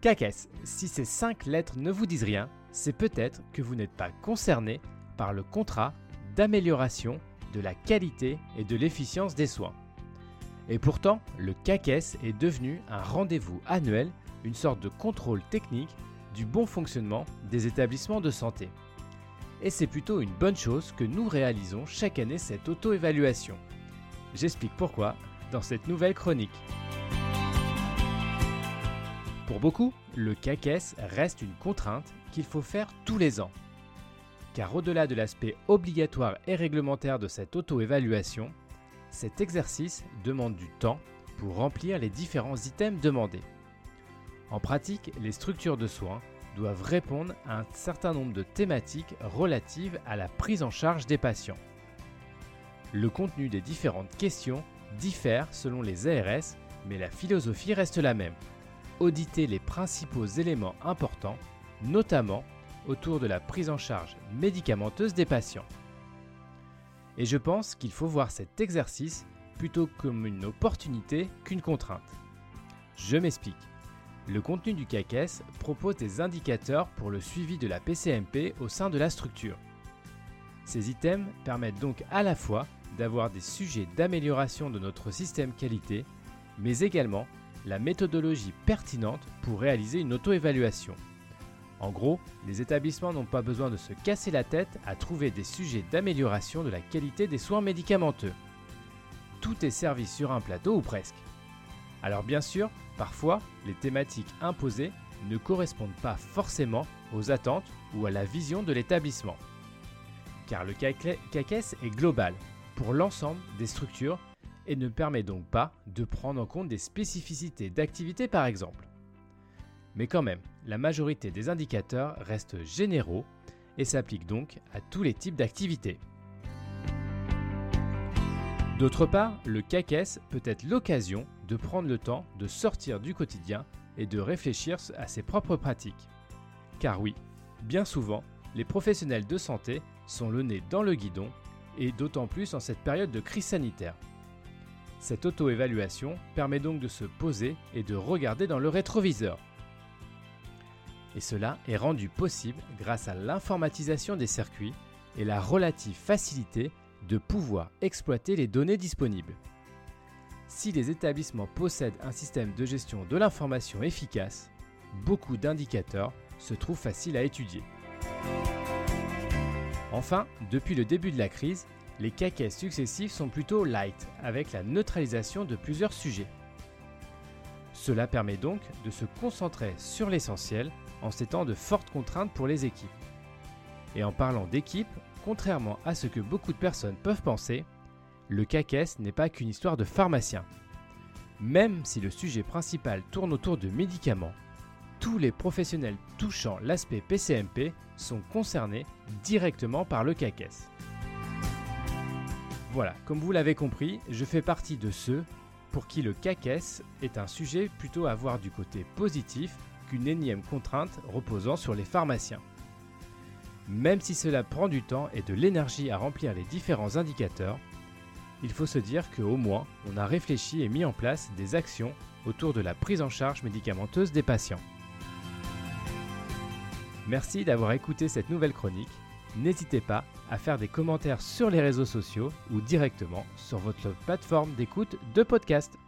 CACES, si ces cinq lettres ne vous disent rien, c'est peut-être que vous n'êtes pas concerné par le contrat d'amélioration de la qualité et de l'efficience des soins. Et pourtant, le CACES est devenu un rendez-vous annuel, une sorte de contrôle technique du bon fonctionnement des établissements de santé. Et c'est plutôt une bonne chose que nous réalisons chaque année cette auto-évaluation. J'explique pourquoi dans cette nouvelle chronique. Pour beaucoup, le CACES reste une contrainte qu'il faut faire tous les ans. Car au-delà de l'aspect obligatoire et réglementaire de cette auto-évaluation, cet exercice demande du temps pour remplir les différents items demandés. En pratique, les structures de soins doivent répondre à un certain nombre de thématiques relatives à la prise en charge des patients. Le contenu des différentes questions diffère selon les ARS, mais la philosophie reste la même. Auditer les principaux éléments importants, notamment autour de la prise en charge médicamenteuse des patients. Et je pense qu'il faut voir cet exercice plutôt comme une opportunité qu'une contrainte. Je m'explique. Le contenu du CACES propose des indicateurs pour le suivi de la PCMP au sein de la structure. Ces items permettent donc à la fois d'avoir des sujets d'amélioration de notre système qualité, mais également la méthodologie pertinente pour réaliser une auto-évaluation. En gros, les établissements n'ont pas besoin de se casser la tête à trouver des sujets d'amélioration de la qualité des soins médicamenteux. Tout est servi sur un plateau ou presque. Alors bien sûr, parfois, les thématiques imposées ne correspondent pas forcément aux attentes ou à la vision de l'établissement. Car le CACES est global pour l'ensemble des structures et ne permet donc pas de prendre en compte des spécificités d'activité par exemple. Mais quand même, la majorité des indicateurs restent généraux et s'appliquent donc à tous les types d'activités. D'autre part, le CACES peut être l'occasion de prendre le temps de sortir du quotidien et de réfléchir à ses propres pratiques. Car oui, bien souvent, les professionnels de santé sont le nez dans le guidon, et d'autant plus en cette période de crise sanitaire. Cette auto-évaluation permet donc de se poser et de regarder dans le rétroviseur et cela est rendu possible grâce à l'informatisation des circuits et la relative facilité de pouvoir exploiter les données disponibles. Si les établissements possèdent un système de gestion de l'information efficace, beaucoup d'indicateurs se trouvent faciles à étudier. Enfin, depuis le début de la crise, les caquets successifs sont plutôt light, avec la neutralisation de plusieurs sujets. Cela permet donc de se concentrer sur l'essentiel en ces de fortes contraintes pour les équipes. Et en parlant d'équipe, contrairement à ce que beaucoup de personnes peuvent penser, le CACES n'est pas qu'une histoire de pharmacien. Même si le sujet principal tourne autour de médicaments, tous les professionnels touchant l'aspect PCMP sont concernés directement par le CACES. Voilà, comme vous l'avez compris, je fais partie de ceux pour qui le CACES est un sujet plutôt à voir du côté positif qu'une énième contrainte reposant sur les pharmaciens. Même si cela prend du temps et de l'énergie à remplir les différents indicateurs, il faut se dire qu'au moins on a réfléchi et mis en place des actions autour de la prise en charge médicamenteuse des patients. Merci d'avoir écouté cette nouvelle chronique. N'hésitez pas à faire des commentaires sur les réseaux sociaux ou directement sur votre plateforme d'écoute de podcast.